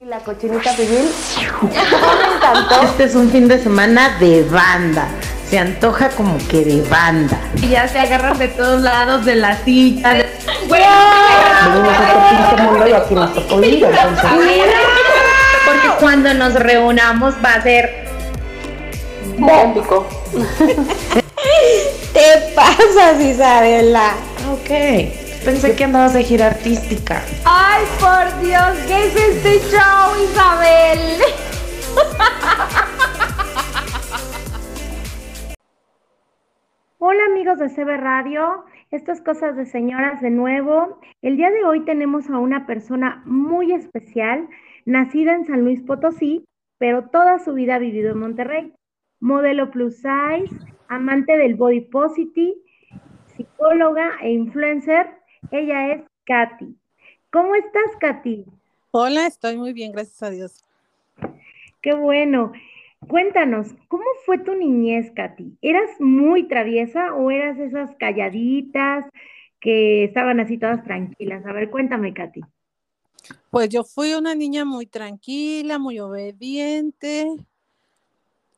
La cochinita pibil. me encantó. Este es un fin de semana de banda. Se antoja como que de banda. Y ya se agarran de todos lados de la silla. de- Venimos a este pinche mundo y aquí nos tocó ir, entonces. Porque cuando nos reunamos va a ser. Épico. Te pasas, Isabela. Ok. Pensé que andabas de gira artística. ¡Ay, por Dios! ¿Qué es este show, Isabel? Hola amigos de CB Radio, estas cosas de señoras de nuevo. El día de hoy tenemos a una persona muy especial, nacida en San Luis Potosí, pero toda su vida ha vivido en Monterrey. Modelo plus size, amante del body positive, psicóloga e influencer. Ella es Katy. ¿Cómo estás, Katy? Hola, estoy muy bien, gracias a Dios. Qué bueno. Cuéntanos, ¿cómo fue tu niñez, Katy? ¿Eras muy traviesa o eras esas calladitas que estaban así todas tranquilas? A ver, cuéntame, Katy. Pues yo fui una niña muy tranquila, muy obediente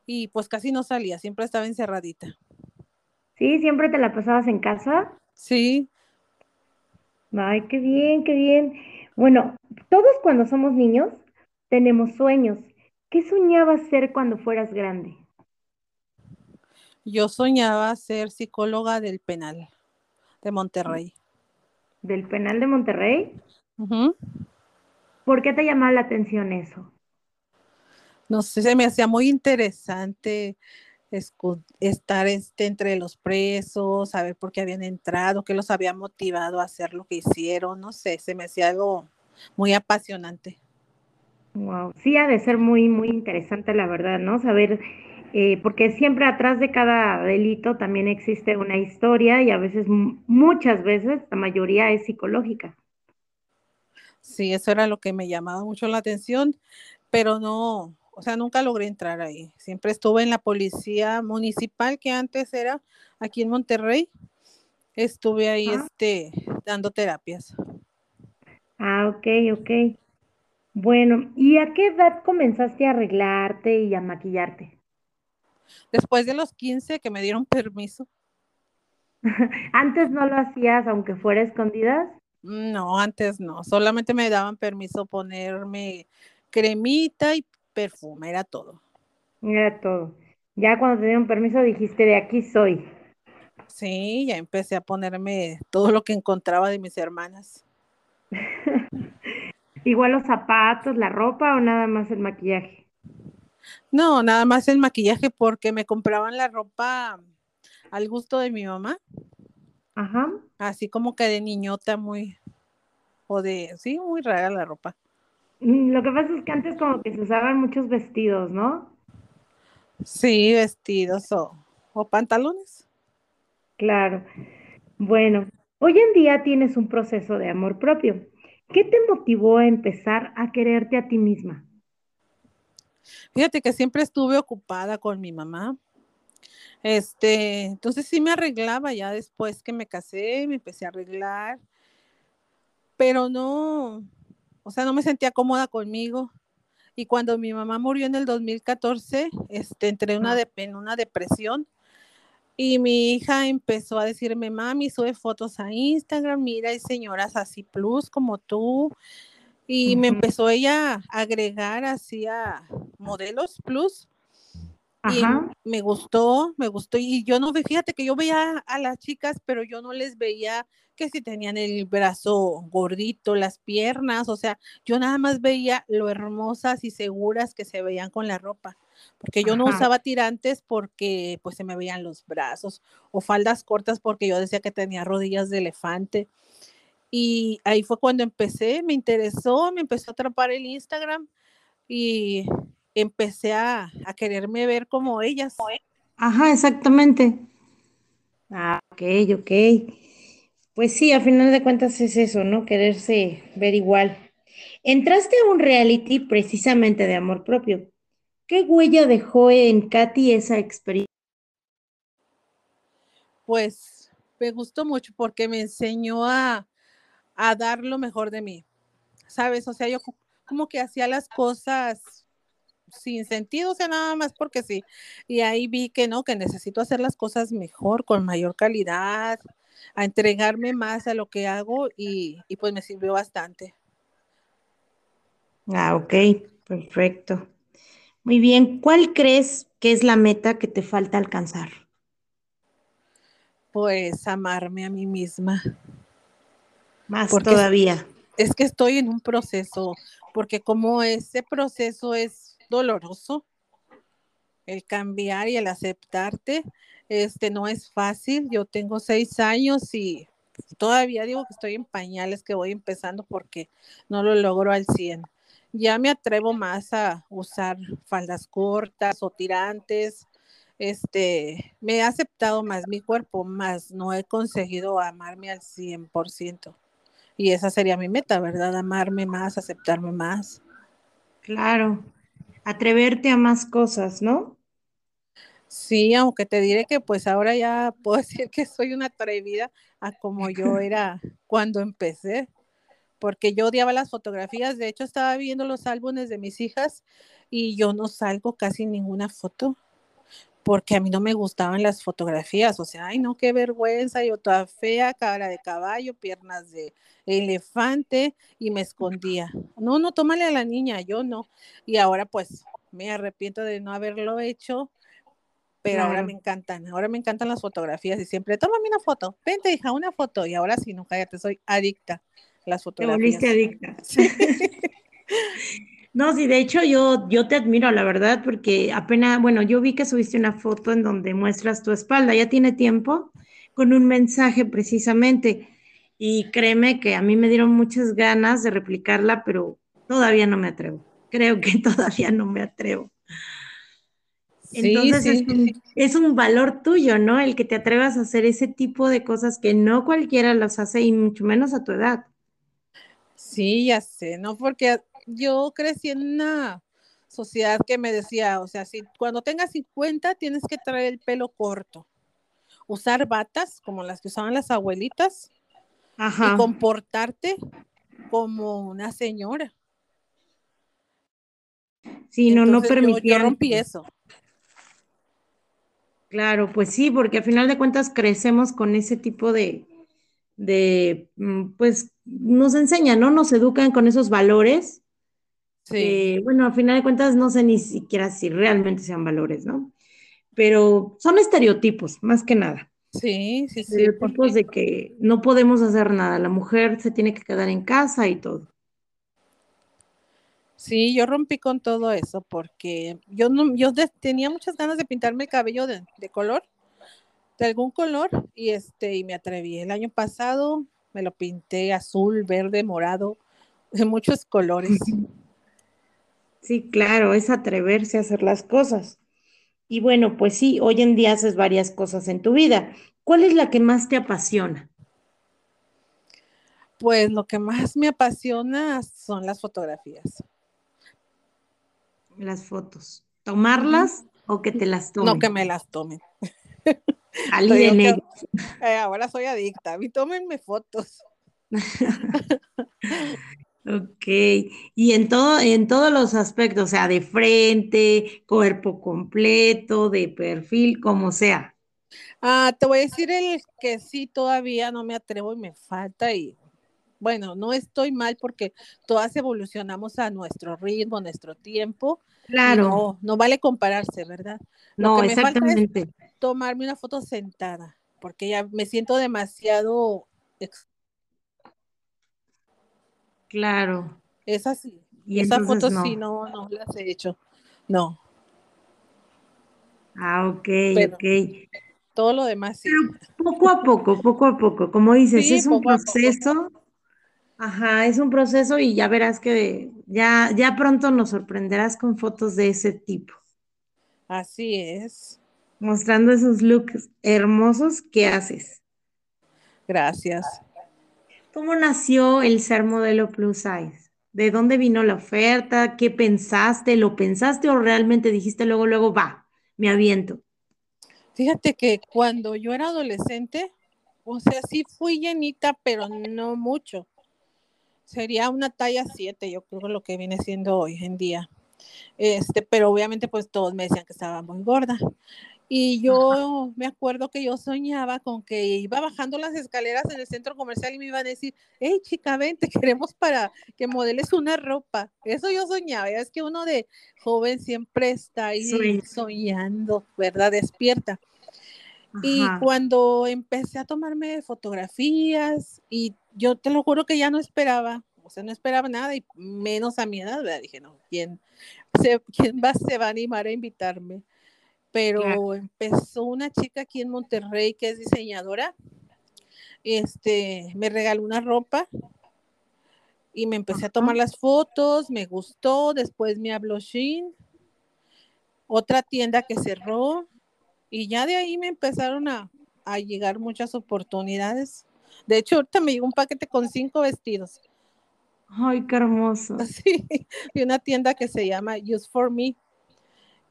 y pues casi no salía, siempre estaba encerradita. ¿Sí? ¿Siempre te la pasabas en casa? Sí, Ay, qué bien, qué bien. Bueno, todos cuando somos niños tenemos sueños. ¿Qué soñabas ser cuando fueras grande? yo soñaba ser psicóloga del penal de Monterrey. ¿Del penal de Monterrey? ¿Por qué te llamaba la atención eso? No sé, se me hacía muy interesante estar este, entre los presos, saber por qué habían entrado, qué los había motivado a hacer lo que hicieron, no sé, se me hacía algo muy apasionante. Wow, sí ha de ser muy, muy interesante, la verdad, ¿no? Saber, eh, porque siempre atrás de cada delito también existe una historia y a veces, mu- muchas veces, la mayoría es psicológica. Sí, eso era lo que me llamaba mucho la atención, pero no, o sea, nunca logré entrar ahí. Siempre estuve en la policía municipal que antes era aquí en Monterrey. Estuve ahí Ajá. este dando terapias. Ah, ok, ok. Bueno, ¿y a qué edad comenzaste a arreglarte y a maquillarte? Después de los 15 que me dieron permiso. Antes no lo hacías, aunque fuera escondidas. No, antes no, solamente me daban permiso ponerme cremita y perfume, era todo. Era todo. Ya cuando te dieron permiso dijiste, de aquí soy. Sí, ya empecé a ponerme todo lo que encontraba de mis hermanas. Igual los zapatos, la ropa o nada más el maquillaje. No, nada más el maquillaje porque me compraban la ropa al gusto de mi mamá, Ajá. así como que de niñota muy, o de, sí, muy rara la ropa. Mm, Lo que pasa es que antes como que se usaban muchos vestidos, ¿no? Sí, vestidos o, o pantalones. Claro. Bueno, hoy en día tienes un proceso de amor propio. ¿Qué te motivó a empezar a quererte a ti misma? Fíjate que siempre estuve ocupada con mi mamá. Este, entonces sí me arreglaba ya después que me casé, me empecé a arreglar, pero no, o sea, no me sentía cómoda conmigo. Y cuando mi mamá murió en el 2014, este, entré en una, de- en una depresión y mi hija empezó a decirme, mami, sube fotos a Instagram, mira, hay señoras así plus como tú. Y me empezó ella a agregar así a modelos plus y Ajá. me gustó, me gustó. Y yo no, ve- fíjate que yo veía a las chicas, pero yo no les veía que si tenían el brazo gordito, las piernas, o sea, yo nada más veía lo hermosas y seguras que se veían con la ropa, porque yo no usaba tirantes porque pues se me veían los brazos o faldas cortas porque yo decía que tenía rodillas de elefante. Y ahí fue cuando empecé, me interesó, me empezó a atrapar el Instagram y empecé a, a quererme ver como ellas. Ajá, exactamente. Ah, ok, ok. Pues sí, a final de cuentas es eso, ¿no? Quererse ver igual. Entraste a un reality precisamente de amor propio. ¿Qué huella dejó en Katy esa experiencia? Pues me gustó mucho porque me enseñó a, a dar lo mejor de mí, ¿sabes? O sea, yo co- como que hacía las cosas sin sentido, o sea, nada más porque sí. Y ahí vi que no, que necesito hacer las cosas mejor, con mayor calidad, a entregarme más a lo que hago y, y pues me sirvió bastante. Ah, ok, perfecto. Muy bien, ¿cuál crees que es la meta que te falta alcanzar? Pues amarme a mí misma. Más Porque- todavía. Es que estoy en un proceso, porque como ese proceso es doloroso, el cambiar y el aceptarte, este no es fácil. Yo tengo seis años y todavía digo que estoy en pañales, que voy empezando porque no lo logro al 100. Ya me atrevo más a usar faldas cortas o tirantes. Este, me he aceptado más mi cuerpo, más no he conseguido amarme al 100%. Y esa sería mi meta, ¿verdad? Amarme más, aceptarme más. Claro. Atreverte a más cosas, ¿no? Sí, aunque te diré que pues ahora ya puedo decir que soy una atrevida a como yo era cuando empecé, porque yo odiaba las fotografías, de hecho estaba viendo los álbumes de mis hijas y yo no salgo casi ninguna foto, porque a mí no me gustaban las fotografías, o sea, ay no, qué vergüenza, yo toda fea, cara de caballo, piernas de elefante y me escondía. No, no, tómale a la niña, yo no. Y ahora pues me arrepiento de no haberlo hecho pero ahora me encantan, ahora me encantan las fotografías y siempre, tómame una foto, vente hija, una foto, y ahora sí, no, cállate, soy adicta a las Te fotografías. volviste adicta. No, sí, de hecho yo, yo te admiro, la verdad, porque apenas, bueno, yo vi que subiste una foto en donde muestras tu espalda, ya tiene tiempo, con un mensaje precisamente. Y créeme que a mí me dieron muchas ganas de replicarla, pero todavía no me atrevo. Creo que todavía no me atrevo. Sí, Entonces sí, es, un, es un valor tuyo, ¿no? El que te atrevas a hacer ese tipo de cosas que no cualquiera las hace y mucho menos a tu edad. sí, ya sé, ¿no? Porque yo crecí en una sociedad que me decía, o sea, si cuando tengas 50 tienes que traer el pelo corto, usar batas como las que usaban las abuelitas Ajá. y comportarte como una señora. Sí, no, no Entonces, permitían. Yo, rompí eso. Claro, pues sí, porque a final de cuentas crecemos con ese tipo de, de, mm, pues nos enseñan, ¿no? Nos educan con esos valores. Sí. bueno, a final de cuentas no sé ni siquiera si realmente sean valores, ¿no? Pero son estereotipos, más que nada. Sí, sí, sí. Estereotipos de que no podemos hacer nada, la mujer se tiene que quedar en casa y todo. Sí, yo rompí con todo eso porque yo no, yo de- tenía muchas ganas de pintarme el cabello de, de color, de algún color, y este, y me atreví. El año pasado me lo pinté azul, verde, morado, de muchos colores. Sí, claro, es atreverse a hacer las cosas. Y bueno, pues sí, hoy en día haces varias cosas en tu vida. ¿Cuál es la que más te apasiona? Pues lo que más me apasiona son las fotografías. Las fotos. ¿Tomarlas o que te las tomen? No que me las tomen. Negro. Eh, ahora soy adicta. A mí tómenme fotos. Ok, y en todo, en todos los aspectos, o sea, de frente, cuerpo completo, de perfil, como sea. Ah, te voy a decir el que sí todavía no me atrevo y me falta y bueno, no estoy mal porque todas evolucionamos a nuestro ritmo, a nuestro tiempo. Claro, no, no vale compararse, ¿verdad? Lo no, que me falta es exactamente. tomarme una foto sentada, porque ya me siento demasiado ex- Claro. es así. Y Esas fotos sí no. no, no las he hecho. No, Ah, ok, Pero- ok. todo lo demás sí. Poco a poco, poco a poco, como dices, Sí, es un proceso. Ajá, es un proceso y ya verás que ya, ya pronto nos sorprenderás con fotos de ese tipo, Así es. mostrando esos looks hermosos que haces. Gracias. ¿Cómo nació el ser modelo plus size? ¿De dónde vino la oferta? ¿Qué pensaste? ¿Lo pensaste o realmente dijiste luego, luego, va, me aviento? Fíjate que cuando yo era adolescente, o sea, sí fui llenita, pero no mucho. sería una talla 7, yo creo lo que viene siendo hoy en día. Este, pero obviamente pues todos me decían que estaba muy gorda. Y yo me acuerdo que yo soñaba con que iba bajando las escaleras en el centro comercial y me iban a decir, hey chica, ven, te queremos para que modeles una ropa. Eso yo soñaba. Es que uno de joven siempre está ahí soñando, ¿verdad? Despierta. Y cuando empecé a tomarme fotografías y yo te lo juro que ya no esperaba, o sea, no esperaba nada y menos a mi edad, ¿verdad? Dije, no, ¿quién, se, quién va, se va a animar a invitarme? Pero empezó una chica aquí en Monterrey que es diseñadora, este, me regaló una ropa y me empecé a tomar las fotos, me gustó, después me habló Shein, otra tienda que cerró, y ya de ahí me empezaron a, llegar muchas oportunidades. De hecho, ahorita me llegó un paquete con cinco vestidos. Ay, qué hermoso. Sí, de una tienda que se llama Use for Me.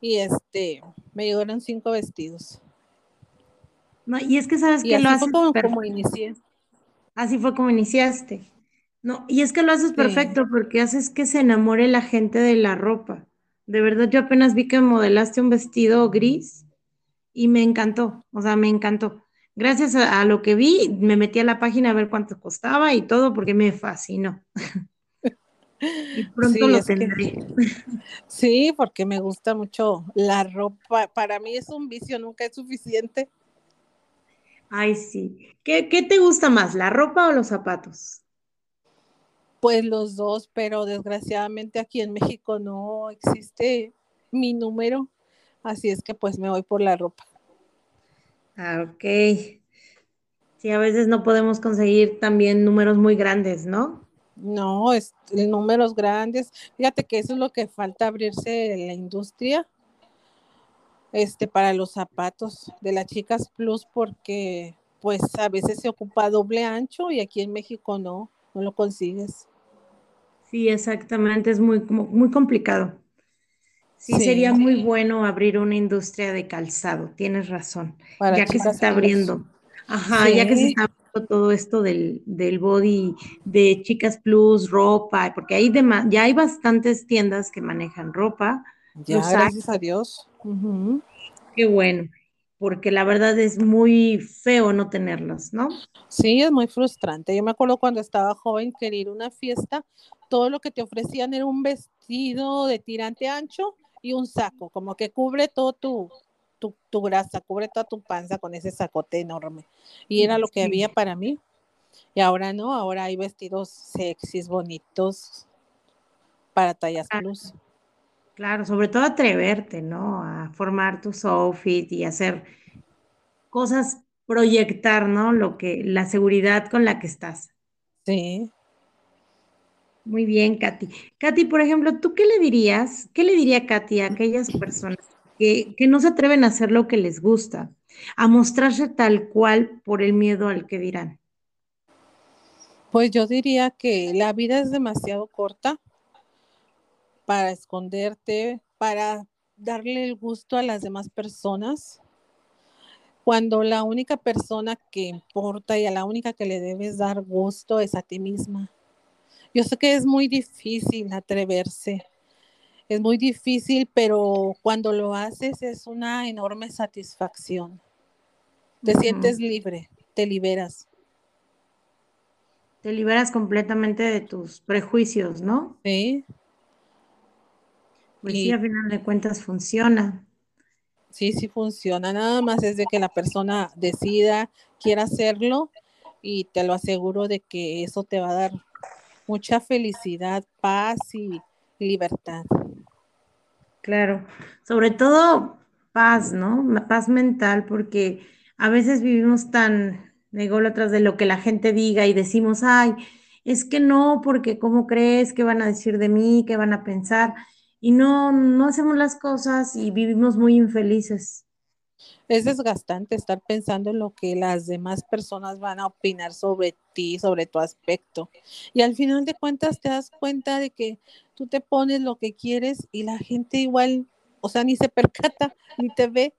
Y este, me llegaron cinco vestidos. No, y es que sabes que lo haces como, como, inicié. Así fue como iniciaste. No, y es que lo haces perfecto porque haces que se enamore la gente de la ropa. De verdad, yo apenas vi que modelaste un vestido gris y me encantó, o sea, me encantó. Gracias a, lo que vi, me metí a la página a ver cuánto costaba y todo porque me fascinó. y pronto lo tendré. sí, porque me gusta mucho la ropa. Para mí es un vicio, nunca es suficiente. Ay, sí. ¿Qué, qué te gusta más, la ropa o los zapatos? Pues los dos, pero desgraciadamente aquí en México no existe mi número. Así es que pues me voy por la ropa. Ah, ok. Sí, a veces no podemos conseguir también números muy grandes, ¿no? No, es números grandes. Fíjate que eso es lo que falta abrirse en la industria. Este para los zapatos de las chicas plus porque pues a veces se ocupa doble ancho y aquí en México no, no lo consigues. Sí, exactamente, es muy, muy complicado. Sí, sería muy bueno abrir una industria de calzado, tienes razón, ya que se está abriendo. Ajá, ya que se está todo esto del, del, body de Chicas Plus, ropa, porque hay ya hay bastantes tiendas que manejan ropa. Ya, gracias a Dios. Qué bueno, porque la verdad es muy feo no tenerlos, ¿no? Sí, es muy frustrante. Yo me acuerdo cuando estaba joven quería ir a una fiesta, todo lo que te ofrecían era un vestido de tirante ancho y un saco, como que cubre todo tu, tu, grasa, cubre toda tu panza con ese sacote enorme. Y era lo que había para mí. Y ahora no, ahora hay vestidos sexys, bonitos, para tallas plus. Claro, sobre todo atreverte, ¿no? A formar tus outfits y hacer cosas, proyectar, ¿no? Lo que, la seguridad con la que estás. Sí. Muy bien, Katy. Katy, por ejemplo, ¿tú qué le dirías? ¿Qué le diría Katy a aquellas personas que, no se atreven a hacer lo que les gusta, a mostrarse tal cual por el miedo al que dirán? Pues yo diría que la vida es demasiado corta para esconderte, para darle el gusto a las demás personas, cuando la única persona que importa y a la única que le debes dar gusto es a ti misma. Yo sé que es muy difícil atreverse, es muy difícil, pero cuando lo haces es una enorme satisfacción. Te sientes libre, te liberas. Te liberas completamente de tus prejuicios, ¿no? Sí. Pues sí, a final de cuentas funciona. Sí, sí funciona. Nada más es de que la persona decida, quiera hacerlo y te lo aseguro de que eso te va a dar mucha felicidad, paz y libertad. Claro, sobre todo paz, ¿no? Paz mental, porque a veces vivimos tan ególatras de lo que la gente diga y decimos, ay, es que no, porque ¿cómo crees que van a decir de mí? ¿Qué van a pensar? Y no, no hacemos las cosas y vivimos muy infelices es desgastante estar pensando en lo que las demás personas van a opinar sobre ti, sobre tu aspecto. Y al final de cuentas te das cuenta de que tú te pones lo que quieres y la gente igual, o sea, ni se percata, ni te ve.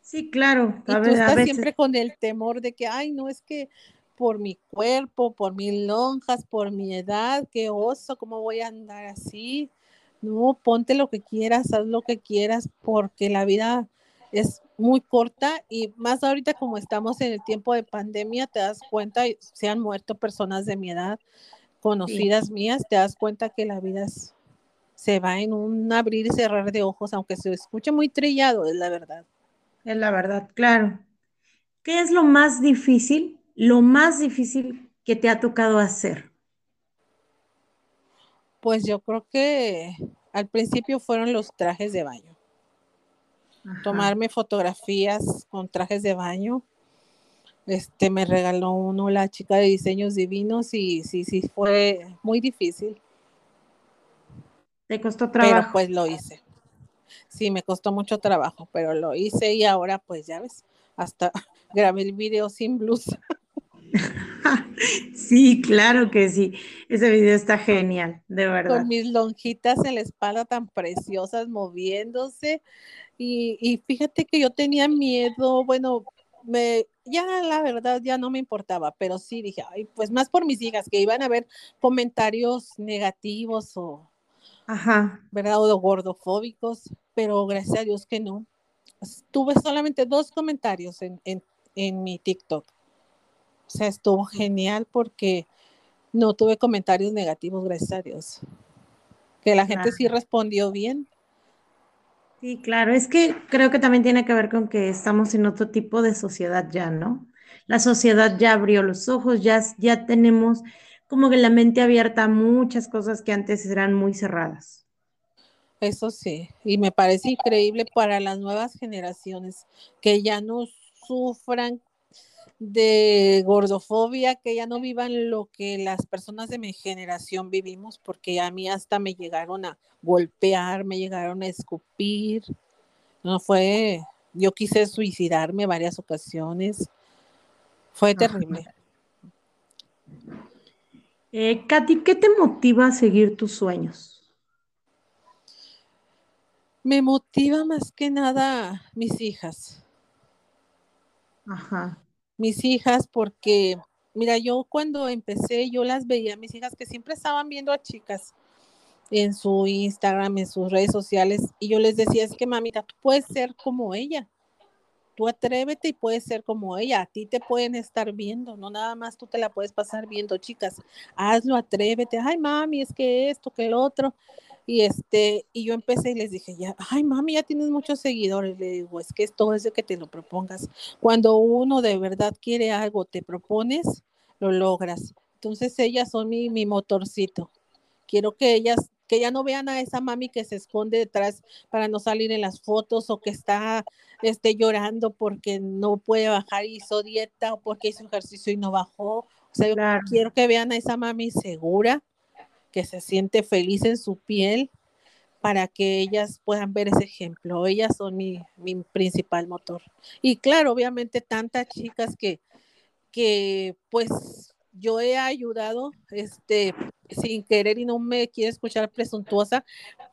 Sí, claro. y tú estás siempre con el temor de que, ay, no, es que por mi cuerpo, por mis lonjas, por mi edad, qué oso, ¿cómo voy a andar así? No, ponte lo que quieras, haz lo que quieras, porque la vida es muy corta y más ahorita como estamos en el tiempo de pandemia, te das cuenta, se han muerto personas de mi edad, conocidas mías, te das cuenta que la vida se va en un abrir y cerrar de ojos, aunque se escuche muy trillado, es la verdad. Es la verdad, claro. ¿Qué es lo más difícil, lo más difícil que te ha tocado hacer? Pues yo creo que al principio fueron los trajes de baño. Tomarme fotografías con trajes de baño. Este me regaló uno la chica de diseños divinos y sí, sí, fue muy difícil. ¿Te costó trabajo? Pero pues lo hice. Sí, me costó mucho trabajo, pero lo hice y ahora pues ya ves, hasta grabé el video sin blusa. Sí, claro que sí. Ese video está genial, de verdad. Con mis lonjitas en la espalda tan preciosas moviéndose. Y, y fíjate que yo tenía miedo, bueno, me, ya la verdad ya no me importaba, pero sí dije, ay, pues más por mis hijas, que iban a ver comentarios negativos o, Ajá. ¿verdad? O gordofóbicos, pero gracias a Dios que no. Tuve solamente dos comentarios en, en, en mi TikTok. O sea, estuvo genial porque no tuve comentarios negativos, gracias a Dios. Que la gente sí respondió bien. Sí, claro, es que creo que también tiene que ver con que estamos en otro tipo de sociedad ya, ¿no? La sociedad ya abrió los ojos, ya, ya tenemos como que la mente abierta a muchas cosas que antes eran muy cerradas. Eso sí, y me parece increíble para las nuevas generaciones que ya no sufran de gordofobia, que ya no vivan lo que las personas de mi generación vivimos, porque a mí hasta me llegaron a golpear, me llegaron a escupir. No fue, yo quise suicidarme varias ocasiones. Fue terrible. Eh, Katy, ¿qué te motiva a seguir tus sueños? Me motiva más que nada mis hijas. Ajá mis hijas porque, mira, yo cuando empecé, yo las veía, mis hijas que siempre estaban viendo a chicas en su Instagram, en sus redes sociales, y yo les decía, es que mamita, tú puedes ser como ella, tú atrévete y puedes ser como ella, a ti te pueden estar viendo, no nada más tú te la puedes pasar viendo, chicas, hazlo, atrévete, ay mami, es que esto, que el otro, y este, y yo empecé y les dije, ya, ay mami, ya tienes muchos seguidores. Le digo, es que es todo eso que te lo propongas. Cuando uno de verdad quiere algo, te propones, lo logras. Entonces ellas son mi, mi motorcito. Quiero que ellas, que ya no vean a esa mami que se esconde detrás para no salir en las fotos o que está este, llorando porque no puede bajar y hizo dieta o porque hizo ejercicio y no bajó. O sea, yo quiero que vean a esa mami segura, que se siente feliz en su piel para que ellas puedan ver ese ejemplo. Ellas son mi, mi principal motor. Y claro, obviamente tantas chicas que, que pues yo he ayudado, este, sin querer y no me quiero escuchar presuntuosa,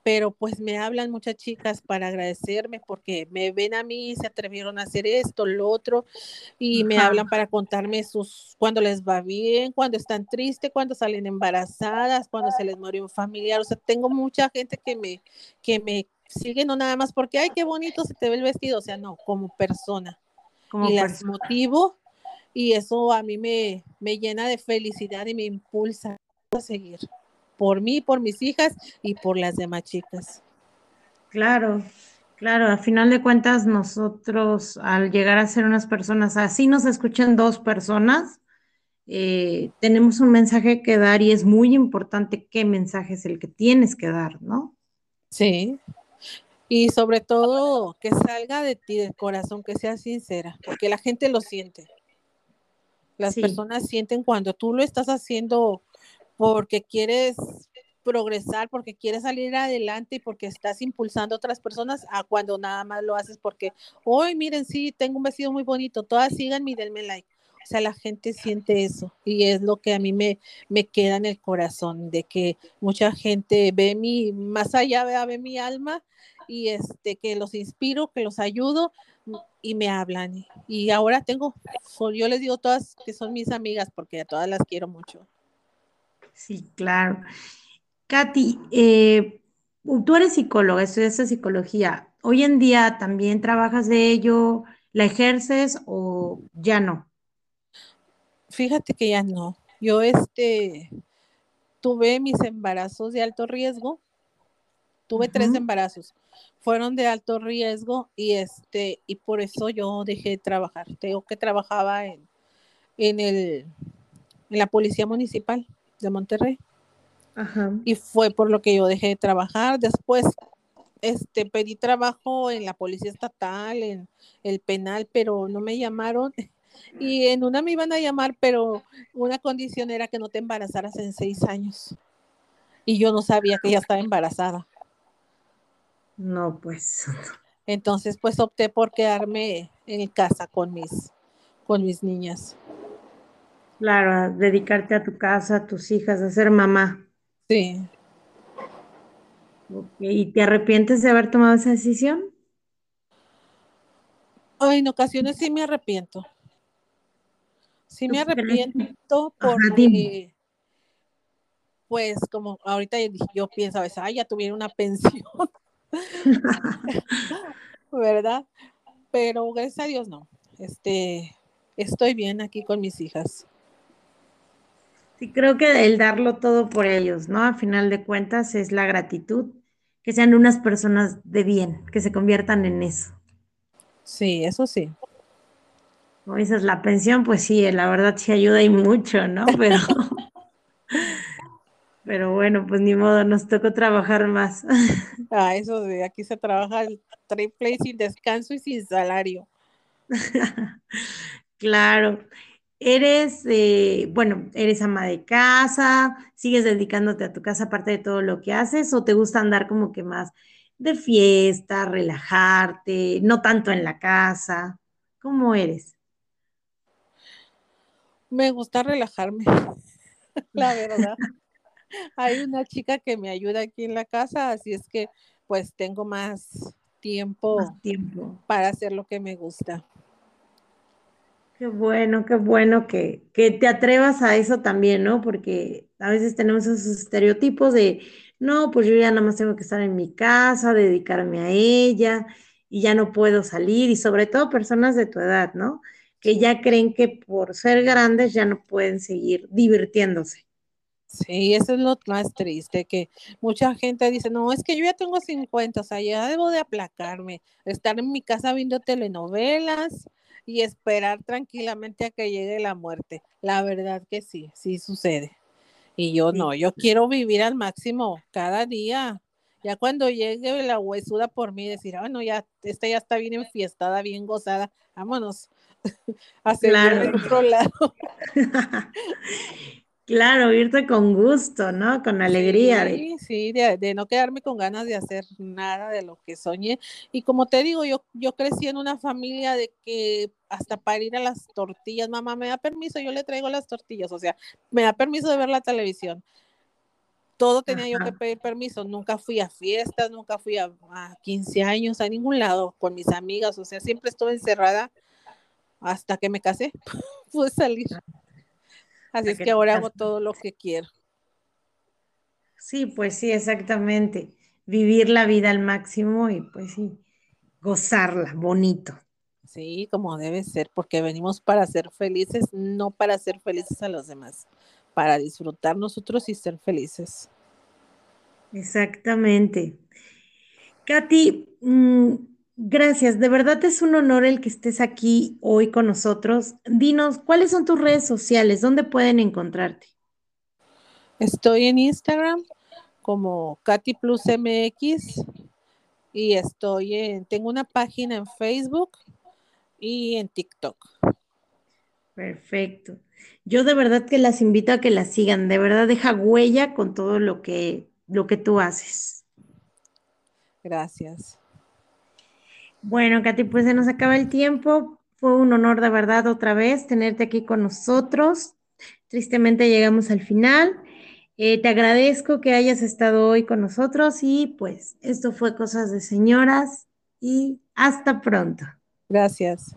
pero pues me hablan muchas chicas para agradecerme porque me ven a mí, se atrevieron a hacer esto, lo otro, y me hablan para contarme sus, cuando les va bien, cuando están tristes, cuando salen embarazadas, cuando se les murió un familiar, o sea, tengo mucha gente que me, que me sigue, no nada más porque, ay, qué bonito se te ve el vestido, o sea, no, como persona. Como y las motivo y eso a mí me, me llena de felicidad y me impulsa a seguir por mí, por mis hijas y por las demás chicas. Claro, claro, a final de cuentas nosotros al llegar a ser unas personas, así nos escuchan dos personas, eh, tenemos un mensaje que dar y es muy importante qué mensaje es el que tienes que dar, ¿no? Sí, y sobre todo que salga de ti, del corazón, que sea sincera, porque la gente lo siente. Las personas sienten cuando tú lo estás haciendo porque quieres progresar, porque quieres salir adelante y porque estás impulsando a otras personas, a cuando nada más lo haces porque, hoy miren, sí, tengo un vestido muy bonito, todas síganme y denme like. O sea, la gente siente eso y es lo que a mí me, me queda en el corazón, de que mucha gente ve mi, más allá ve, ve mi alma y este, que los inspiro, que los ayudo y me hablan. Y ahora tengo, yo les digo todas que son mis amigas porque a todas las quiero mucho. Sí, claro. Katy, eh, tú eres psicóloga, estudiaste psicología. ¿Hoy en día también trabajas de ello? ¿La ejerces o ya no? Fíjate que ya no. Yo este tuve mis embarazos de alto riesgo. Tuve tres embarazos. Fueron de alto riesgo y este y por eso yo dejé de trabajar. Tengo que trabajaba en, en el en la policía municipal de Monterrey. Y fue por lo que yo dejé de trabajar. Después este, pedí trabajo en la policía estatal, en el penal, pero no me llamaron. Y en una me iban a llamar, pero una condición era que no te embarazaras en seis años. Y yo no sabía que ella estaba embarazada. No, pues. Entonces, pues opté por quedarme en casa con mis, con mis niñas. Claro, dedicarte a tu casa, a tus hijas, a ser mamá. Sí. ¿Y te arrepientes de haber tomado esa decisión? Ay, en ocasiones sí me arrepiento. Sí me arrepiento porque, pues, como ahorita yo pienso a veces, ay, ya tuviera una pensión. ¿Verdad? Pero gracias a Dios no. Este, estoy bien aquí con mis hijas. Sí, creo que el darlo todo por ellos, ¿no? A final de cuentas es la gratitud, que sean unas personas de bien, que se conviertan en eso. Sí, eso sí. Como dices, la pensión, pues sí, la verdad sí ayuda y mucho, ¿no? Pero, pero bueno, pues ni modo, nos tocó trabajar más. Ah, eso de aquí se trabaja el triple sin descanso y sin salario. claro. Eres, eh, bueno, eres ama de casa, sigues dedicándote a tu casa aparte de todo lo que haces, o te gusta andar como que más de fiesta, relajarte, no tanto en la casa. ¿Cómo eres? Me gusta relajarme, la verdad. Hay una chica que me ayuda aquí en la casa, así es que pues tengo más tiempo, más tiempo. para hacer lo que me gusta. Qué bueno, qué bueno que, que te atrevas a eso también, ¿no? Porque a veces tenemos esos estereotipos de, no, pues yo ya nada más tengo que estar en mi casa, dedicarme a ella y ya no puedo salir y sobre todo personas de tu edad, ¿no? Que ya creen que por ser grandes ya no pueden seguir divirtiéndose. Sí, eso es lo más triste, que mucha gente dice, no, es que yo ya tengo 50, o sea, ya debo de aplacarme, estar en mi casa viendo telenovelas, y esperar tranquilamente a que llegue la muerte. La verdad que sí, sí sucede. Y yo no, yo quiero vivir al máximo cada día. Ya cuando llegue la huesuda por mí, decir, bueno, ah, ya, esta ya está bien enfiestada, bien gozada, vámonos a claro. otro lado. Claro, irte con gusto, ¿no? Con alegría. Sí, sí, de, no quedarme con ganas de hacer nada de lo que soñé. Y como te digo, yo, yo crecí en una familia de que hasta para ir a las tortillas, mamá, me da permiso, yo le traigo las tortillas, o sea, me da permiso de ver la televisión. Todo tenía yo que pedir permiso, nunca fui a fiestas, nunca fui a, a 15 años, a ningún lado con mis amigas, o sea, siempre estuve encerrada hasta que me casé, pude salir. Así es que ahora hago todo lo que quiero. Sí, pues sí, exactamente. Vivir la vida al máximo y pues sí, gozarla, bonito. Sí, como debe ser, porque venimos para ser felices, no para ser felices a los demás, para disfrutar nosotros y ser felices. Exactamente. Katy, mm, Gracias, de verdad es un honor el que estés aquí hoy con nosotros. Dinos, ¿cuáles son tus redes sociales? ¿Dónde pueden encontrarte? Estoy en Instagram como Katy Plus MX y estoy en, tengo una página en Facebook y en TikTok. Perfecto. Yo de verdad que las invito a que las sigan, de verdad deja huella con todo lo que, lo que tú haces. Gracias. Bueno, Katy, pues se nos acaba el tiempo. Fue un honor de verdad otra vez tenerte aquí con nosotros. Tristemente llegamos al final. Eh, te agradezco que hayas estado hoy con nosotros y pues esto fue Cosas de Señoras y hasta pronto. Gracias.